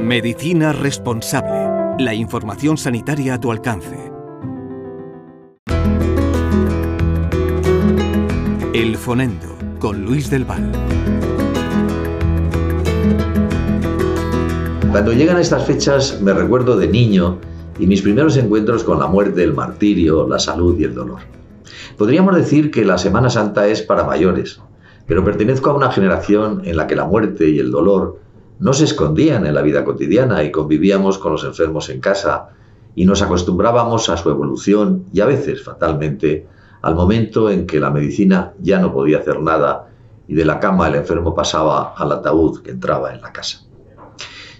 Medicina responsable. La información sanitaria a tu alcance. El Fonendo con Luis del Val. Cuando llegan estas fechas me recuerdo de niño y mis primeros encuentros con la muerte, el martirio, la salud y el dolor. Podríamos decir que la Semana Santa es para mayores, pero pertenezco a una generación en la que la muerte y el dolor no se escondían en la vida cotidiana y convivíamos con los enfermos en casa y nos acostumbrábamos a su evolución y a veces fatalmente al momento en que la medicina ya no podía hacer nada y de la cama el enfermo pasaba al ataúd que entraba en la casa.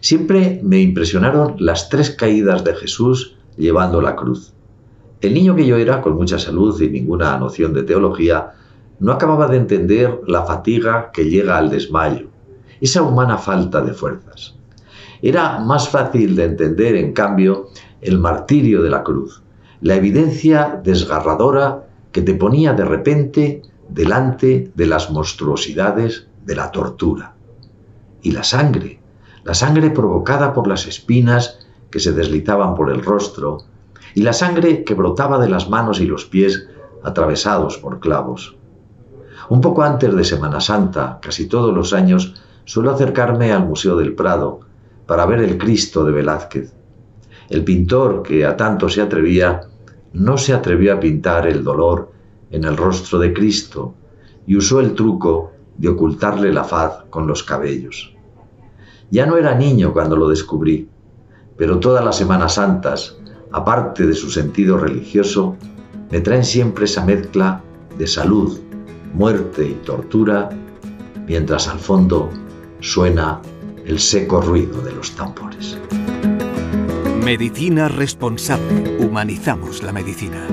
Siempre me impresionaron las tres caídas de Jesús llevando la cruz. El niño que yo era, con mucha salud y ninguna noción de teología, no acababa de entender la fatiga que llega al desmayo, esa humana falta de fuerzas. Era más fácil de entender, en cambio, el martirio de la cruz, la evidencia desgarradora que te ponía de repente delante de las monstruosidades de la tortura. Y la sangre, la sangre provocada por las espinas que se deslizaban por el rostro, y la sangre que brotaba de las manos y los pies atravesados por clavos. Un poco antes de Semana Santa, casi todos los años, suelo acercarme al Museo del Prado para ver el Cristo de Velázquez. El pintor que a tanto se atrevía, no se atrevió a pintar el dolor en el rostro de Cristo y usó el truco de ocultarle la faz con los cabellos. Ya no era niño cuando lo descubrí, pero todas las Semanas Santas, aparte de su sentido religioso, me traen siempre esa mezcla de salud, muerte y tortura, mientras al fondo suena el seco ruido de los tambores. Medicina responsable. Humanizamos la medicina.